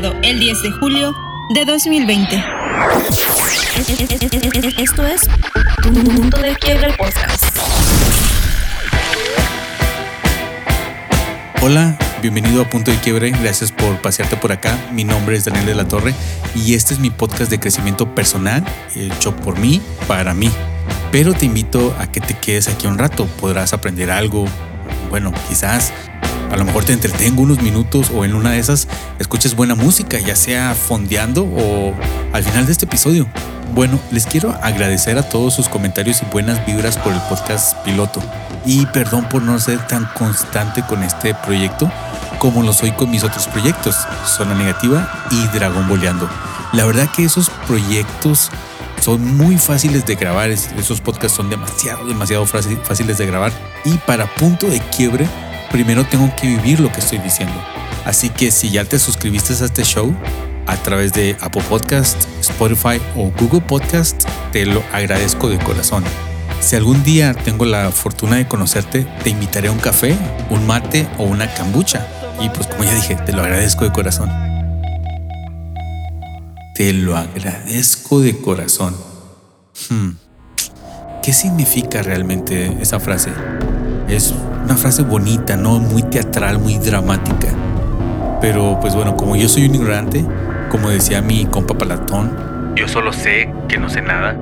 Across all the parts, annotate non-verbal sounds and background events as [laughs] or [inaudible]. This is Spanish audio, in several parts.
el 10 de julio de 2020. Esto es Punto de Quiebre Podcast. Hola, bienvenido a Punto de Quiebre, gracias por pasearte por acá. Mi nombre es Daniel de la Torre y este es mi podcast de crecimiento personal hecho por mí, para mí. Pero te invito a que te quedes aquí un rato, podrás aprender algo, bueno, quizás a lo mejor te entretengo unos minutos o en una de esas escuches buena música, ya sea fondeando o al final de este episodio. Bueno, les quiero agradecer a todos sus comentarios y buenas vibras por el podcast piloto. Y perdón por no ser tan constante con este proyecto como lo soy con mis otros proyectos, Zona Negativa y Dragón Boleando. La verdad que esos proyectos son muy fáciles de grabar, esos podcasts son demasiado, demasiado fáciles de grabar. Y para punto de quiebre, primero tengo que vivir lo que estoy diciendo. Así que si ya te suscribiste a este show a través de Apple Podcast, Spotify o Google Podcast, te lo agradezco de corazón. Si algún día tengo la fortuna de conocerte, te invitaré a un café, un mate o una cambucha. Y pues como ya dije, te lo agradezco de corazón. Te lo agradezco de corazón. Hmm. ¿Qué significa realmente esa frase? Es una frase bonita, ¿no? Muy teatral, muy dramática. Pero pues bueno, como yo soy un ignorante, como decía mi compa Palatón, yo solo sé que no sé nada.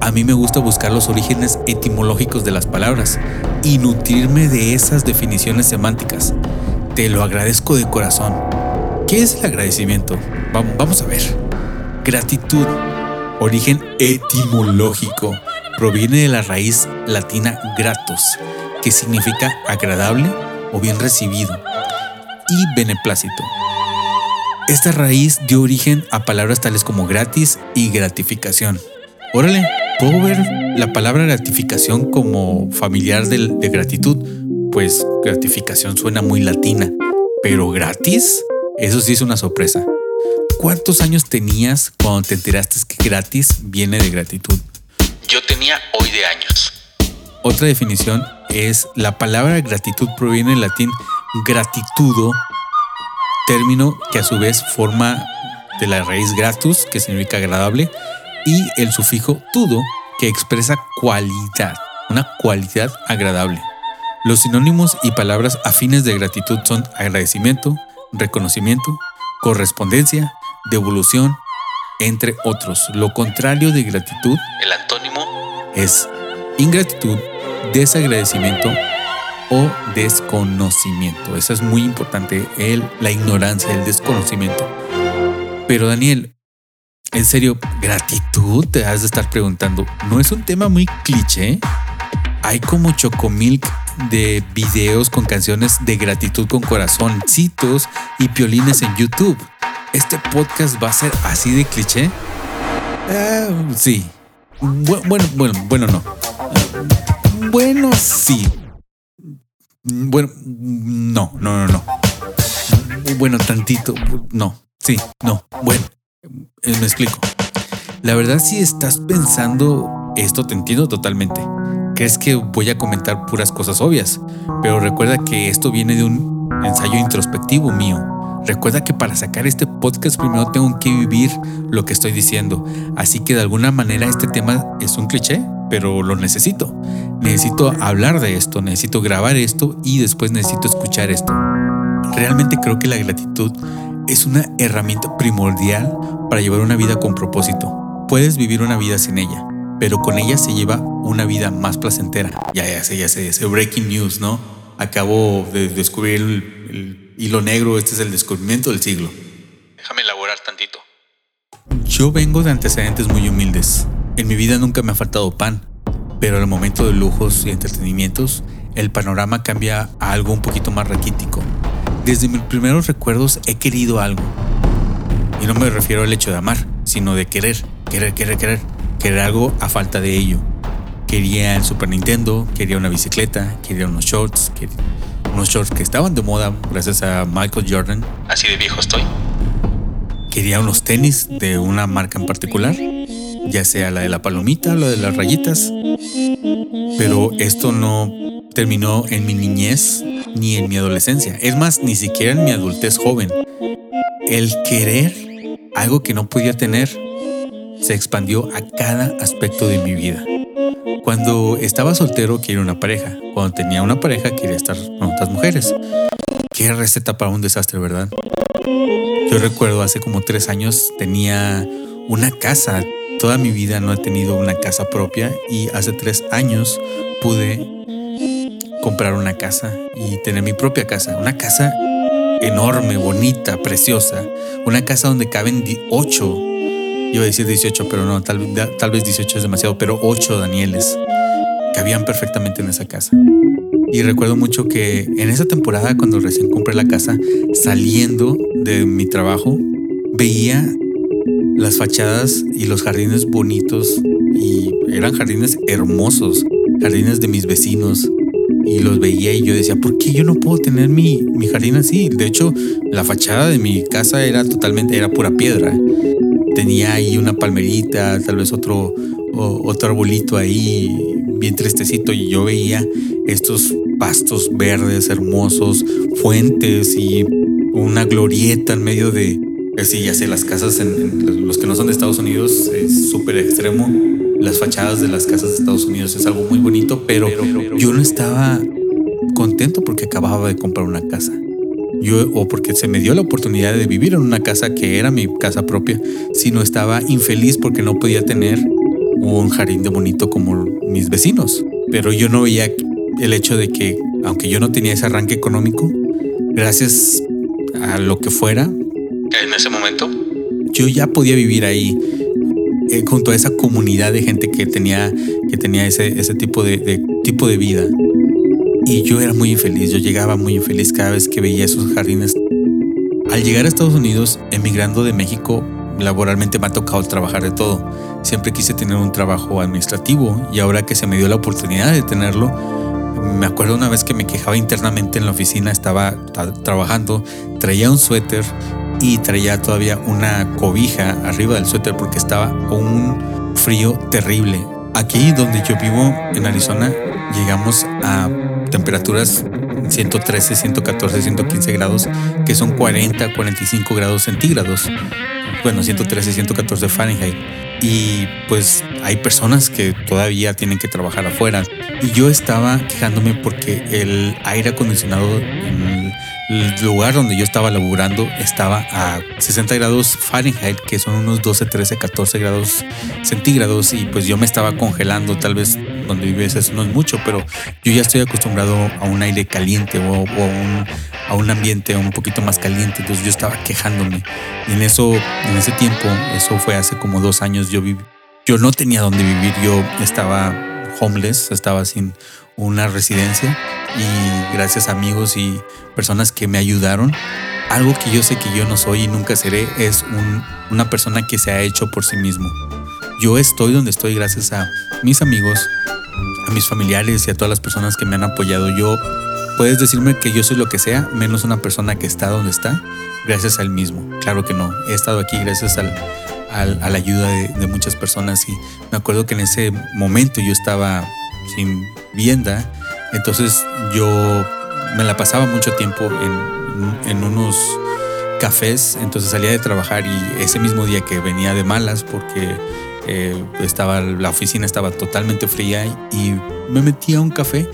A mí me gusta buscar los orígenes etimológicos de las palabras y nutrirme de esas definiciones semánticas. Te lo agradezco de corazón. ¿Qué es el agradecimiento? Vamos a ver. Gratitud, origen etimológico, proviene de la raíz latina gratus, que significa agradable o bien recibido, y beneplácito. Esta raíz dio origen a palabras tales como gratis y gratificación. Órale, puedo ver la palabra gratificación como familiar de, de gratitud, pues gratificación suena muy latina, pero gratis, eso sí es una sorpresa. ¿Cuántos años tenías cuando te enteraste que gratis viene de gratitud? Yo tenía hoy de años. Otra definición es la palabra gratitud proviene del latín gratitudo, término que a su vez forma de la raíz gratus, que significa agradable, y el sufijo tudo, que expresa cualidad, una cualidad agradable. Los sinónimos y palabras afines de gratitud son agradecimiento, reconocimiento, correspondencia, devolución, entre otros. Lo contrario de gratitud, el antónimo, es ingratitud, desagradecimiento o desconocimiento. Eso es muy importante, el, la ignorancia, el desconocimiento. Pero Daniel, en serio, gratitud, te has de estar preguntando, ¿no es un tema muy cliché? Hay como chocomilk de videos con canciones de gratitud con corazoncitos y piolines en YouTube. ¿Este podcast va a ser así de cliché? Ah, sí. bueno, bueno, bueno, no. Bueno, sí. Bueno, no, no, no, no. Bueno, tantito. No, sí, no. Bueno, eh, me explico. La verdad, si estás pensando esto, te entiendo totalmente. Crees que voy a comentar puras cosas obvias, pero recuerda que esto viene de un ensayo introspectivo mío. Recuerda que para sacar este podcast primero tengo que vivir lo que estoy diciendo. Así que de alguna manera este tema es un cliché, pero lo necesito. Necesito hablar de esto, necesito grabar esto y después necesito escuchar esto. Realmente creo que la gratitud es una herramienta primordial para llevar una vida con propósito. Puedes vivir una vida sin ella, pero con ella se lleva una vida más placentera. Ya, ya sé, ya sé, ese breaking news, ¿no? Acabo de descubrir el, hilo negro, este es el descubrimiento del siglo. Déjame elaborar tantito. Yo vengo de antecedentes muy humildes. En mi vida nunca me ha faltado pan, pero al momento de lujos y entretenimientos, el panorama cambia a algo un poquito más raquítico. Desde mis primeros recuerdos he querido algo. Y no me refiero al hecho de amar, sino de querer, querer, querer, querer querer algo a falta de ello. Quería el Super Nintendo, quería una bicicleta, quería unos shorts, quería unos shorts que estaban de moda gracias a Michael Jordan. Así de viejo estoy. Quería unos tenis de una marca en particular, ya sea la de la palomita o la de las rayitas. Pero esto no terminó en mi niñez ni en mi adolescencia. Es más, ni siquiera en mi adultez joven. el querer algo que no podía tener se expandió a cada aspecto de mi vida. Cuando estaba soltero quería una pareja. Cuando tenía una pareja quería estar con otras mujeres. Qué receta para un desastre, ¿verdad? Yo recuerdo hace como tres años tenía una casa. Toda mi vida no he tenido una casa propia y hace tres años pude comprar una casa y tener mi propia casa. Una casa enorme, bonita, preciosa. Una casa donde caben ocho. Iba a decir 18, pero no, tal, vez 18 es demasiado, pero ocho Danieles cabían perfectamente en esa casa. Y recuerdo mucho que en esa temporada, cuando recién compré la casa, saliendo de mi trabajo, veía las fachadas y los jardines bonitos y eran jardines hermosos, jardines de mis vecinos. Y los veía y yo decía, ¿por qué yo no puedo tener mi, mi jardín así? De hecho, la fachada de mi casa era totalmente, era pura piedra. Tenía ahí una palmerita, tal vez otro, otro arbolito ahí, bien tristecito. Y yo veía estos pastos verdes hermosos, fuentes y una glorieta en medio de, Sí, ya sé, las casas en, los que no son de Estados Unidos es súper extremo. Las fachadas de las casas de Estados Unidos es algo muy bonito, pero yo no estaba contento porque acababa de comprar una casa. Yo, o porque se me dio la oportunidad de vivir en una casa que era mi casa propia, sino estaba infeliz porque no podía tener un jardín de bonito como mis vecinos. Pero yo no veía el hecho de que, aunque yo no tenía ese arranque económico, gracias a lo que fuera, en ese momento? Yo ya podía vivir ahí eh, junto a esa comunidad de gente que tenía, que tenía ese, ese tipo, de, tipo de vida. Y yo era muy infeliz, yo llegaba muy infeliz cada vez que veía esos jardines. Al llegar a Estados Unidos, emigrando de México, laboralmente me ha tocado trabajar de todo. Siempre quise tener un trabajo administrativo y ahora que se me dio la oportunidad de tenerlo, me acuerdo una vez que me quejaba internamente en la oficina, estaba trabajando, traía un suéter y traía todavía una cobija arriba del suéter porque estaba un frío terrible. Aquí donde yo vivo en Arizona llegamos a temperaturas 113, 114, 115 grados, que son 40, 45 grados centígrados. Bueno, 113, 114 Fahrenheit. Y pues hay personas que todavía tienen que trabajar afuera. Y yo estaba quejándome porque el aire acondicionado en el lugar donde yo estaba laburando estaba a 60 grados Fahrenheit, que son unos 12, 13, 14 grados centígrados, y pues yo me estaba congelando, tal vez donde vives eso no es mucho, pero yo ya estoy acostumbrado a un aire caliente o, a un ambiente un poquito más caliente, entonces yo estaba quejándome. Y en eso, en ese tiempo, eso fue hace como dos años, yo, yo no tenía dónde vivir, yo estaba homeless, estaba sin una residencia y gracias a amigos y personas que me ayudaron. Algo que yo sé que yo no soy y nunca seré es una persona que se ha hecho por sí mismo. Yo estoy donde estoy gracias a mis amigos, a mis familiares y a todas las personas que me han apoyado. Yo puedes decirme que yo soy lo que sea, menos una persona que está donde está, gracias al mismo. Claro que no. He estado aquí gracias al, a la ayuda de, de, muchas personas y me acuerdo que en ese momento yo estaba sin vienda entonces yo me la pasaba mucho tiempo en, unos cafés, entonces salía de trabajar y ese mismo día que venía de malas porque eh, estaba, la oficina estaba totalmente fría y me metí a un café,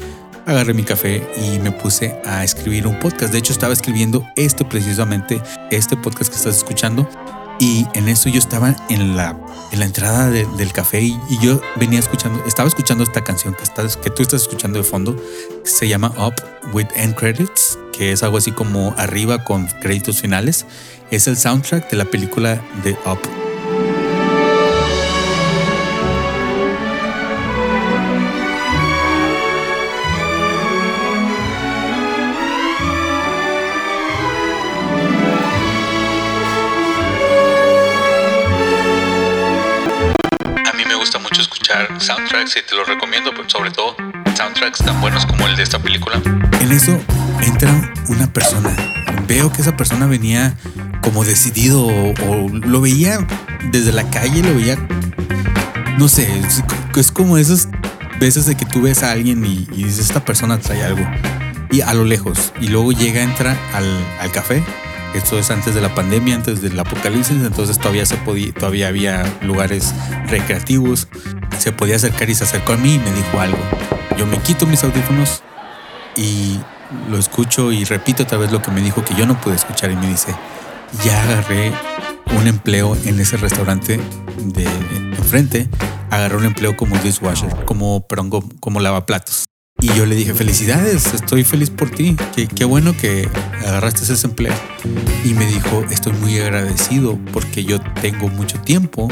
agarré mi café y me puse a escribir un podcast. De hecho estaba escribiendo este precisamente, este podcast que estás escuchando y en eso yo estaba en la, en la entrada del café y, yo venía escuchando, estaba escuchando esta canción que, estás, que tú estás escuchando de fondo. Se llama Up with End Credits, que es algo así como arriba con créditos finales. Es el soundtrack de la película de Up. Soundtracks y te los recomiendo, sobre todo soundtracks tan buenos como el de esta película. En eso entra una persona. Veo que esa persona venía como decidido o, lo veía desde la calle, lo veía, no sé, es, como esas veces de que tú ves a alguien y, dices, esta persona trae algo. Y a lo lejos. Y luego llega, entra al, al café Esto es antes de la pandemia, antes del apocalipsis, entonces todavía se podía, todavía había lugares recreativos. Se podía acercar y se acercó a mí y me dijo algo. Yo me quito mis audífonos y lo escucho y repito otra vez lo que me dijo que yo no pude escuchar y me dice, ya agarré un empleo en ese restaurante de enfrente, agarré un empleo como dishwasher, como, perdón, como, lavaplatos. Y yo le dije, felicidades, estoy feliz por ti, qué, qué bueno que agarraste ese empleo. Y me dijo, estoy muy agradecido porque yo tengo mucho tiempo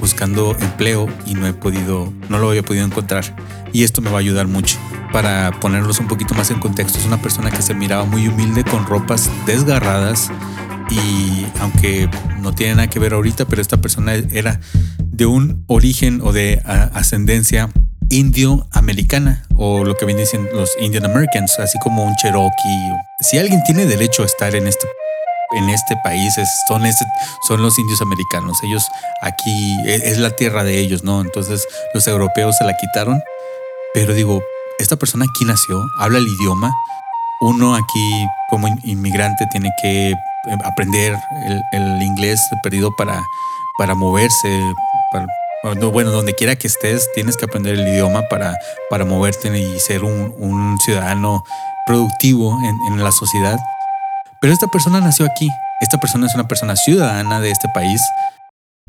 buscando empleo y no he podido, no lo había podido encontrar. Y esto me va a ayudar mucho. Para ponerlos un poquito más en contexto, es una persona que se miraba muy humilde con ropas desgarradas y aunque no tiene nada que ver ahorita, pero esta persona era de un origen o de ascendencia indio-americana o lo que viene siendo los Indian Americans, así como un Cherokee. Si alguien tiene derecho a estar en este en este país son, este, son los indios americanos. Ellos aquí e, es, la tierra de ellos, ¿no? Entonces los europeos se la quitaron. Pero digo, esta persona aquí nació, habla el idioma. Uno aquí como inmigrante tiene que eh, aprender el, inglés perdido para, para moverse, bueno, donde quiera que estés, tienes que aprender el idioma para, para moverte y ser un, ciudadano productivo en, la sociedad. Pero esta persona nació aquí. Esta persona es una persona ciudadana de este país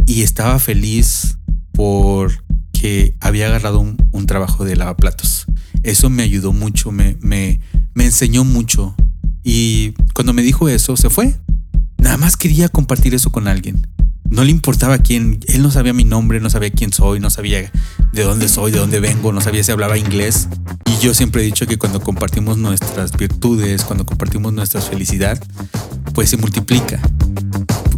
y estaba feliz porque había agarrado un, trabajo de lavaplatos. Eso me ayudó mucho, me, me, me enseñó mucho. Y cuando me dijo eso, se fue. Nada más quería compartir eso con alguien no le importaba quién, él no sabía mi nombre, no sabía quién soy, no sabía de dónde soy, de dónde vengo, no sabía si hablaba inglés. Y yo siempre he dicho que cuando compartimos nuestras virtudes, cuando compartimos nuestra felicidad, pues se multiplica.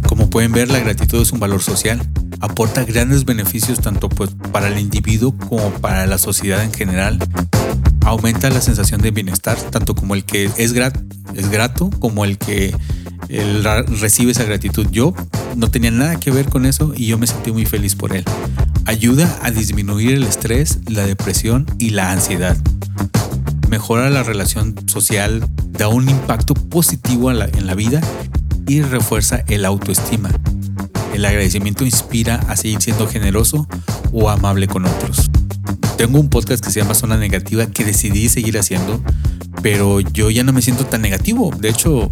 Como pueden ver, la gratitud es un valor social. Aporta grandes beneficios tanto pues, para el individuo como para la sociedad en general. Aumenta la sensación de bienestar, tanto como el que es, grat es grato como el que él recibe esa gratitud. Yo no tenía nada que ver con eso y yo me sentí muy feliz por él. Ayuda a disminuir el estrés, la depresión y la ansiedad. Mejora la relación social, da un impacto positivo en la vida y refuerza el autoestima. El agradecimiento inspira a seguir siendo generoso o amable con otros. Tengo un podcast que se llama Zona Negativa que decidí seguir haciendo, pero yo ya no me siento tan negativo. De hecho,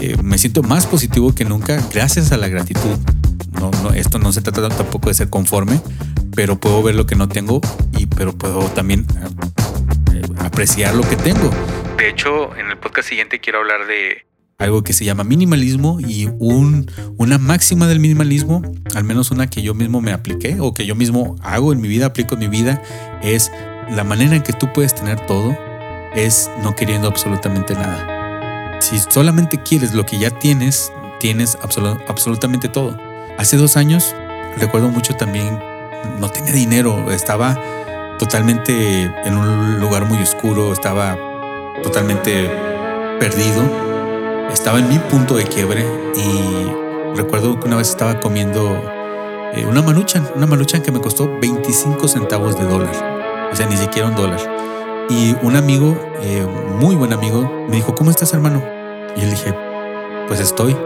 eh, me siento más positivo que nunca gracias a la gratitud. No, no, esto no se trata tampoco de ser conforme, pero puedo ver lo que no tengo y pero puedo también eh, apreciar lo que tengo. De hecho, en el podcast siguiente quiero hablar de algo que se llama minimalismo y un, una máxima del minimalismo, al menos una que yo mismo me apliqué o que yo mismo hago en mi vida, aplico en mi vida, es la manera en que tú puedes tener todo es no queriendo absolutamente nada. Si solamente quieres lo que ya tienes, tienes absolutamente todo. Hace dos años, recuerdo mucho también, no tenía dinero, estaba totalmente en un lugar muy oscuro, estaba totalmente perdido, estaba en mi punto de quiebre y recuerdo que una vez estaba comiendo eh, una maluchan, una maluchan que me costó 25 centavos de dólar, o sea, ni siquiera un dólar. Y un amigo, eh, muy buen amigo, me dijo, ¿cómo estás hermano? Y le dije, pues estoy.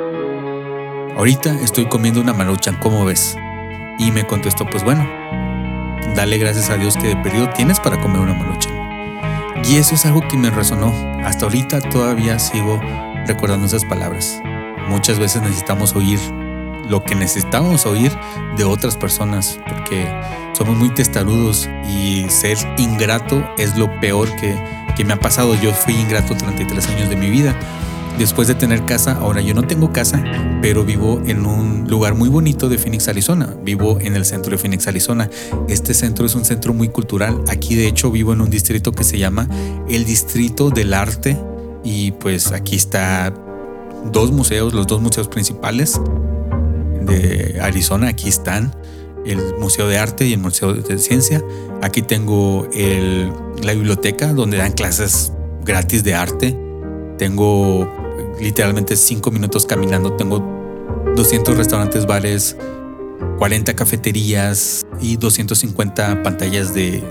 Ahorita estoy comiendo una maruchan, ¿cómo ves? Y me contestó, pues bueno, dale gracias a Dios que de periodo tienes para comer una maruchan. Y eso es algo que me resonó. Hasta ahorita todavía sigo recordando esas palabras. Muchas veces necesitamos oír lo que necesitamos oír de otras personas, porque somos muy testarudos y ser ingrato es lo peor que, que me ha pasado. Yo fui ingrato 33 años de mi vida. Después de tener casa, ahora yo no tengo casa, pero vivo en un lugar muy bonito de Phoenix, Arizona. Vivo en el centro de Phoenix, Arizona. Este centro es un centro muy cultural. Aquí de hecho vivo en un distrito que se llama el Distrito del Arte y pues aquí está dos museos, los dos museos principales de Arizona, aquí están el Museo de Arte y el Museo de Ciencia. Aquí tengo la biblioteca donde dan clases gratis de arte. Tengo literalmente cinco minutos caminando. Tengo 200 restaurantes, bares, 40 cafeterías y 250 pantallas de,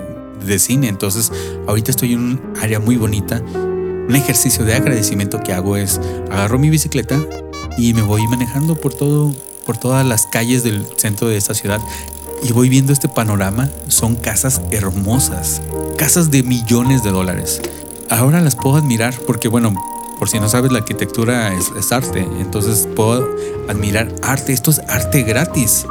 de cine. Entonces, ahorita estoy en un área muy bonita. Un ejercicio de agradecimiento que hago es agarro mi bicicleta, y me voy manejando por todo, por todas las calles del centro de esta ciudad y voy viendo este panorama. Son casas hermosas, casas de millones de dólares. Ahora las puedo admirar porque, bueno, por si no sabes, la arquitectura es, es arte. Entonces puedo admirar arte. Esto es arte gratis.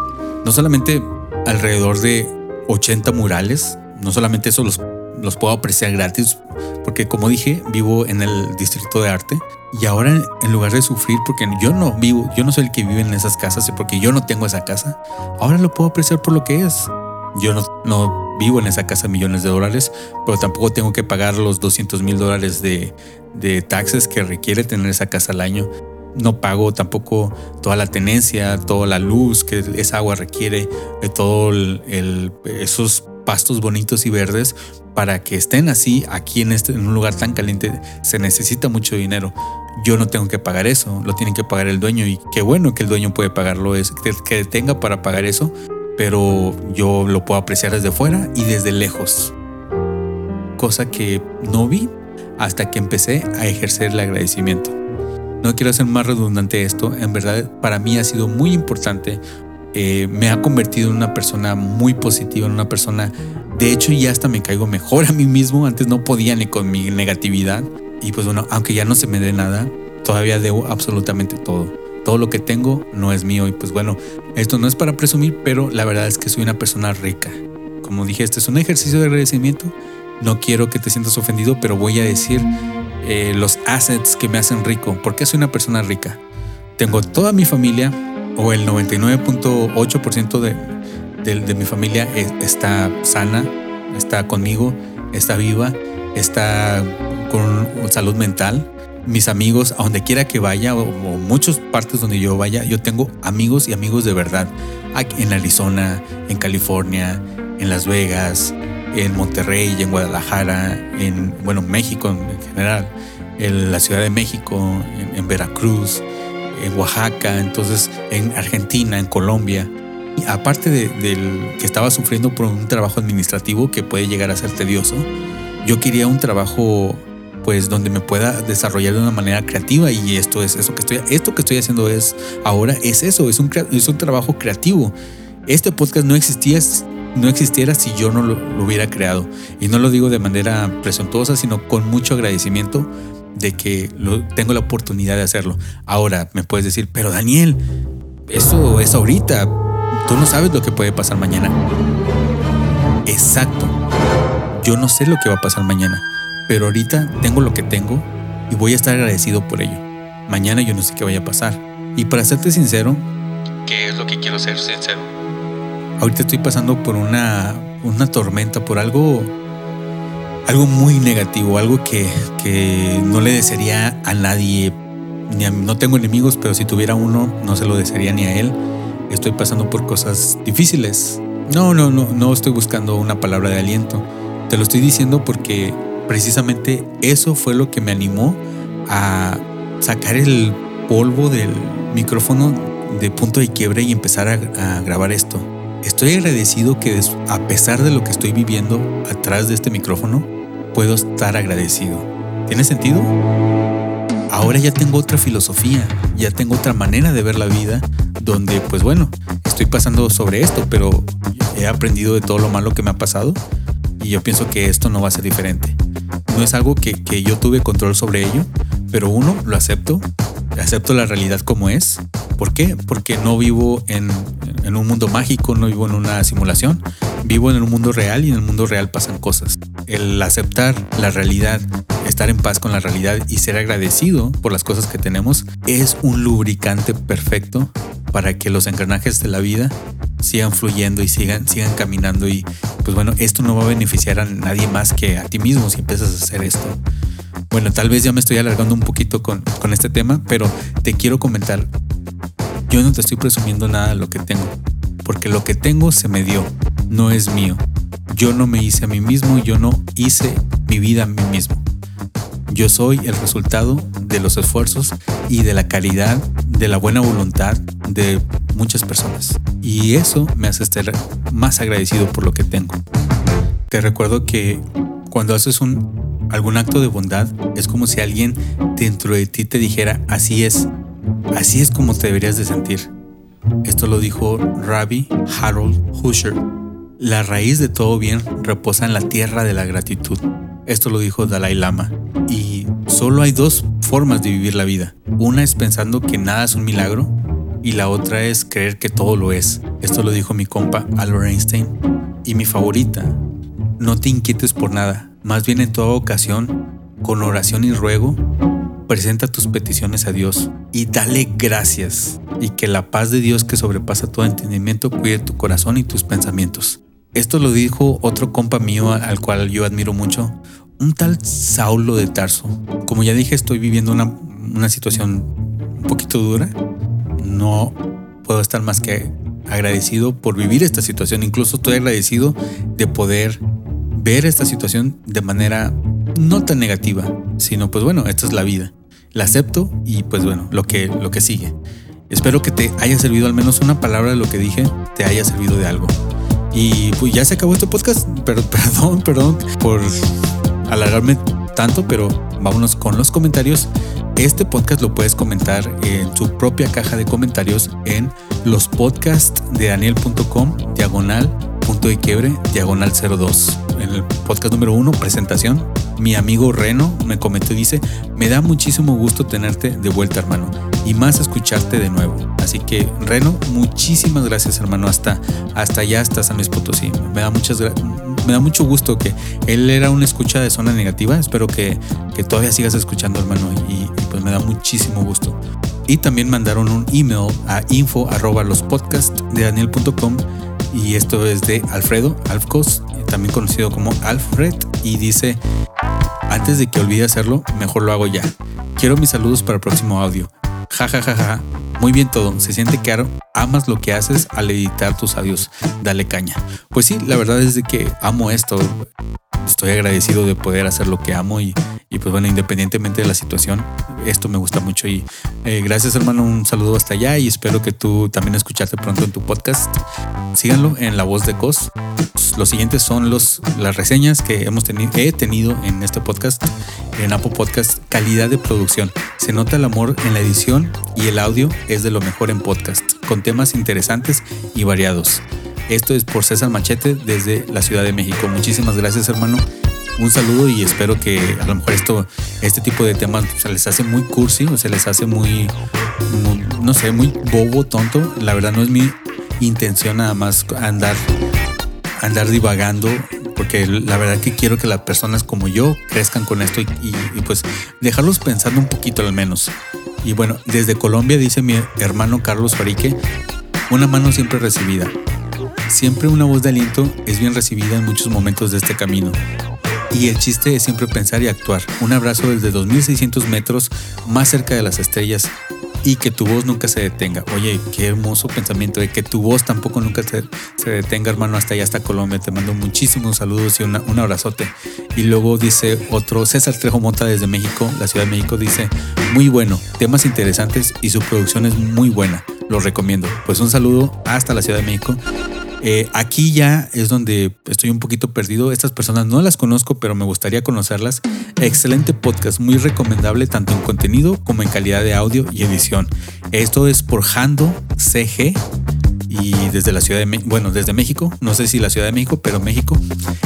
No solamente alrededor de 80 murales, no solamente eso los, los puedo apreciar gratis, porque como dije, vivo en el distrito de arte y ahora en lugar de sufrir porque yo no vivo, yo no soy el que vive en esas casas y porque yo no tengo esa casa, ahora lo puedo apreciar por lo que es. Yo no, no vivo en esa casa millones de dólares, pero tampoco tengo que pagar los 200 mil dólares de, de taxes que requiere tener esa casa al año no pago tampoco toda la tenencia, toda la luz que esa agua requiere, de todo esos pastos bonitos y verdes para que estén así aquí en, este, en un lugar tan caliente se necesita mucho dinero. Yo no tengo que pagar eso, lo tiene que pagar el dueño y qué bueno que el dueño puede pagarlo, es que tenga para pagar eso, pero yo lo puedo apreciar desde fuera y desde lejos. Cosa que no vi hasta que empecé a ejercer el agradecimiento. No quiero hacer más redundante esto, en verdad para mí ha sido muy importante. Eh, me ha convertido en una persona muy positiva, en una persona, de hecho ya hasta me caigo mejor [laughs] a mí mismo, antes no podía ni con mi negatividad. Y pues bueno, aunque ya no se me dé nada, todavía debo absolutamente todo. Todo lo que tengo no es mío y pues bueno, esto no es para presumir, pero la verdad es que soy una persona rica. Como dije, este es un ejercicio de agradecimiento. No quiero que te sientas ofendido, pero voy a decir eh, los assets que me hacen rico. ¿Por qué soy una persona rica? Tengo toda mi familia, o el 99.8% de, de, mi familia está sana, está conmigo, está viva, está con salud mental. Mis amigos, a donde quiera que vaya, o, o muchas partes donde yo vaya, yo tengo amigos y amigos de verdad. Aquí en Arizona, en California, en Las Vegas, en Monterrey, en Guadalajara, en bueno, México en general, en la Ciudad de México, en, Veracruz, en Oaxaca, entonces en Argentina, en Colombia. Y aparte de, del que estaba sufriendo por un trabajo administrativo que puede llegar a ser tedioso, yo quería un trabajo pues donde me pueda desarrollar de una manera creativa y esto es eso que estoy esto que estoy haciendo es ahora es eso, es un es un trabajo creativo. Este podcast no existía no existiera si yo no lo, hubiera creado. Y no lo digo de manera presuntuosa, sino con mucho agradecimiento de que lo, tengo la oportunidad de hacerlo. Ahora me puedes decir, pero Daniel, eso es ahorita. Tú no sabes lo que puede pasar mañana. Exacto. Yo no sé lo que va a pasar mañana, pero ahorita tengo lo que tengo y voy a estar agradecido por ello. Mañana yo no sé qué vaya a pasar. Y para serte sincero, ¿qué es lo que quiero ser sincero? ahorita estoy pasando por una, una tormenta, por algo, algo muy negativo, algo que, que no le desearía a nadie. Ni no tengo enemigos, pero si tuviera uno, no se lo desearía ni a él. Estoy pasando por cosas difíciles. No, no, no, no estoy buscando una palabra de aliento. Te lo estoy diciendo porque precisamente eso fue lo que me animó a sacar el polvo del micrófono de punto de quiebre y empezar a, a grabar esto. Estoy agradecido que a pesar de lo que estoy viviendo atrás de este micrófono, puedo estar agradecido. ¿Tiene sentido? Ahora ya tengo otra filosofía, ya tengo otra manera de ver la vida, donde pues bueno, estoy pasando sobre esto, pero he aprendido de todo lo malo que me ha pasado y yo pienso que esto no va a ser diferente. No es algo que, que yo tuve control sobre ello, pero uno, lo acepto, acepto la realidad como es. ¿Por qué? Porque no vivo en, en un mundo mágico, no vivo en una simulación, vivo en un mundo real y en el mundo real pasan cosas. El aceptar la realidad, estar en paz con la realidad y ser agradecido por las cosas que tenemos es un lubricante perfecto para que los engranajes de la vida sigan fluyendo y sigan, sigan caminando y pues bueno, esto no va a beneficiar a nadie más que a ti mismo si empiezas a hacer esto. Bueno, tal vez ya me estoy alargando un poquito con, con este tema, pero te quiero comentar yo no te estoy presumiendo nada de lo que tengo, porque lo que tengo se me dio, no es mío. Yo no me hice a mí mismo, yo no hice mi vida a mí mismo. Yo soy el resultado de los esfuerzos y de la calidad, de la buena voluntad de muchas personas. Y eso me hace estar más agradecido por lo que tengo. Te recuerdo que cuando haces algún acto de bondad, es como si alguien dentro de ti te dijera, así es, Así es como te deberías de sentir. Esto lo dijo Rabbi Harold Husher. La raíz de todo bien reposa en la tierra de la gratitud. Esto lo dijo Dalai Lama. Y solo hay dos formas de vivir la vida. Una es pensando que nada es un milagro y la otra es creer que todo lo es. Esto lo dijo mi compa Albert Einstein. Y mi favorita, no te inquietes por nada, más bien en toda ocasión, con oración y ruego, presenta tus peticiones a Dios y dale gracias y que la paz de Dios que sobrepasa todo entendimiento cuide tu corazón y tus pensamientos. Esto lo dijo otro compa mío al cual yo admiro mucho, un tal Saulo de Tarso. Como ya dije, estoy viviendo una, una situación un poquito dura. No puedo estar más que agradecido por vivir esta situación. Incluso estoy agradecido de poder ver esta situación de manera no tan negativa, sino pues bueno, esta es la vida. La acepto y pues bueno, lo que, lo que sigue. Espero que te haya servido al menos una palabra de lo que dije, te haya servido de algo. Y pues ya se acabó este podcast. Pero, [laughs] perdón, perdón por alargarme tanto, pero vámonos con los comentarios. Este podcast lo puedes comentar en su propia caja de comentarios en los podcasts de daniel.com diagonal punto de quiebre diagonal 02. En el podcast número uno, presentación, mi amigo Reno me comentó y dice, me da muchísimo gusto tenerte de vuelta hermano y más escucharte de nuevo. Así que Reno, muchísimas gracias hermano hasta, hasta allá, hasta San Luis Potosí. Me da, muchas, me da mucho gusto que él era una escucha de zona negativa. Espero que, que todavía sigas escuchando hermano y, pues me da muchísimo gusto. Y también mandaron un email a info arroba y esto es de Alfredo Alfcos, también conocido como Alfred, y dice, antes de que olvide hacerlo, mejor lo hago ya. Quiero mis saludos para el próximo audio. Ja, ja, ja, ja. Muy bien todo. Se siente que amas lo que haces al editar tus audios. Dale caña. Pues sí, la verdad es de que amo esto. Estoy agradecido de poder hacer lo que amo y, pues bueno, independientemente de la situación, esto me gusta mucho y eh, gracias hermano, un saludo hasta allá y espero que tú también escucharte pronto en tu podcast. Síganlo en La Voz de Cos. Los siguientes son los, las reseñas que hemos tenido, he tenido en este podcast, en Apple Podcast, calidad de producción. Se nota el amor en la edición y el audio es de lo mejor en podcast, con temas interesantes y variados. Esto es por César Machete desde la Ciudad de México. Muchísimas gracias hermano un saludo y espero que a lo mejor esto, este tipo de temas se les hace muy cursi o se les hace muy, muy, no sé, muy bobo, tonto. La verdad no es mi intención nada más andar, andar divagando, porque la verdad que quiero que las personas como yo crezcan con esto y, pues dejarlos pensando un poquito al menos. Y bueno, desde Colombia dice mi hermano Carlos Farique, una mano siempre recibida. Siempre una voz de aliento es bien recibida en muchos momentos de este camino. Y el chiste es siempre pensar y actuar. Un abrazo desde 2600 metros más cerca de las estrellas y que tu voz nunca se detenga. Oye, qué hermoso pensamiento de que tu voz tampoco nunca se, se detenga, hermano, hasta allá, hasta Colombia. Te mando muchísimos saludos y una, un abrazote. Y luego dice otro, César Trejo Mota desde México, la Ciudad de México, dice, muy bueno, temas interesantes y su producción es muy buena. Lo recomiendo. Pues un saludo hasta la Ciudad de México. Eh, aquí ya es donde estoy un poquito perdido. Estas personas no las conozco, pero me gustaría conocerlas. Excelente podcast, muy recomendable tanto en contenido como en calidad de audio y edición. Esto es por Hando CG y desde la Ciudad de México, bueno, desde México, no sé si la Ciudad de México, pero México.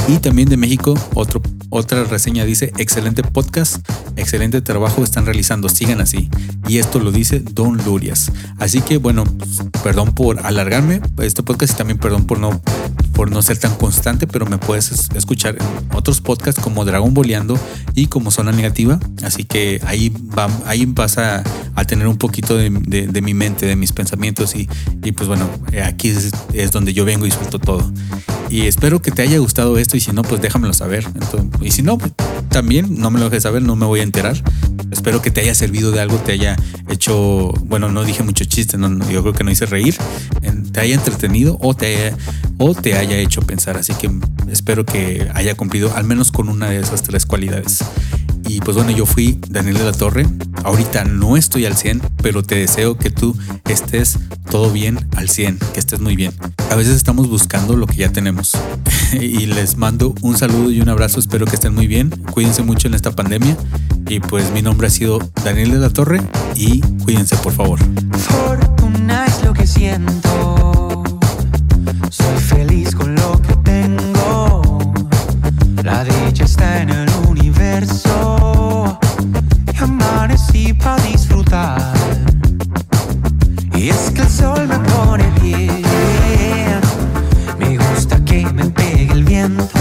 Y también de México, otro, otra reseña dice, excelente podcast, excelente trabajo están realizando, sigan así. Y esto lo dice Don Lurias. Así que bueno, perdón por alargarme este podcast y también perdón por no por no ser tan constante, pero me puedes escuchar en otros podcasts como Dragón Boleando y como Zona Negativa. Así que ahí, ahí vas a, a tener un poquito de, de, mi mente, de mis pensamientos y, y pues bueno, aquí es, es, donde yo vengo y suelto todo. Y espero que te haya gustado esto y si no, pues déjamelo saber. Entonces, y si no, pues, también no me lo dejes saber, no me voy a enterar. Espero que te haya servido de algo, te haya hecho, bueno, no dije mucho chiste, no, yo creo que no hice reír, te haya entretenido o te haya, o te haya hecho pensar. Así que espero que haya cumplido al menos con una de esas tres cualidades. Y pues bueno, yo fui Daniel de la Torre. Ahorita no estoy al 100, pero te deseo que tú estés todo bien al 100, que estés muy bien. A veces estamos buscando lo que ya tenemos. [laughs] y les mando un saludo y un abrazo. Espero que estén muy bien. Cuídense mucho en esta pandemia Y pues mi nombre ha sido Daniel de la Torre y cuídense por favor. Fortuna es lo que siento. Soy feliz con lo que tengo. La dicha está en el universo. and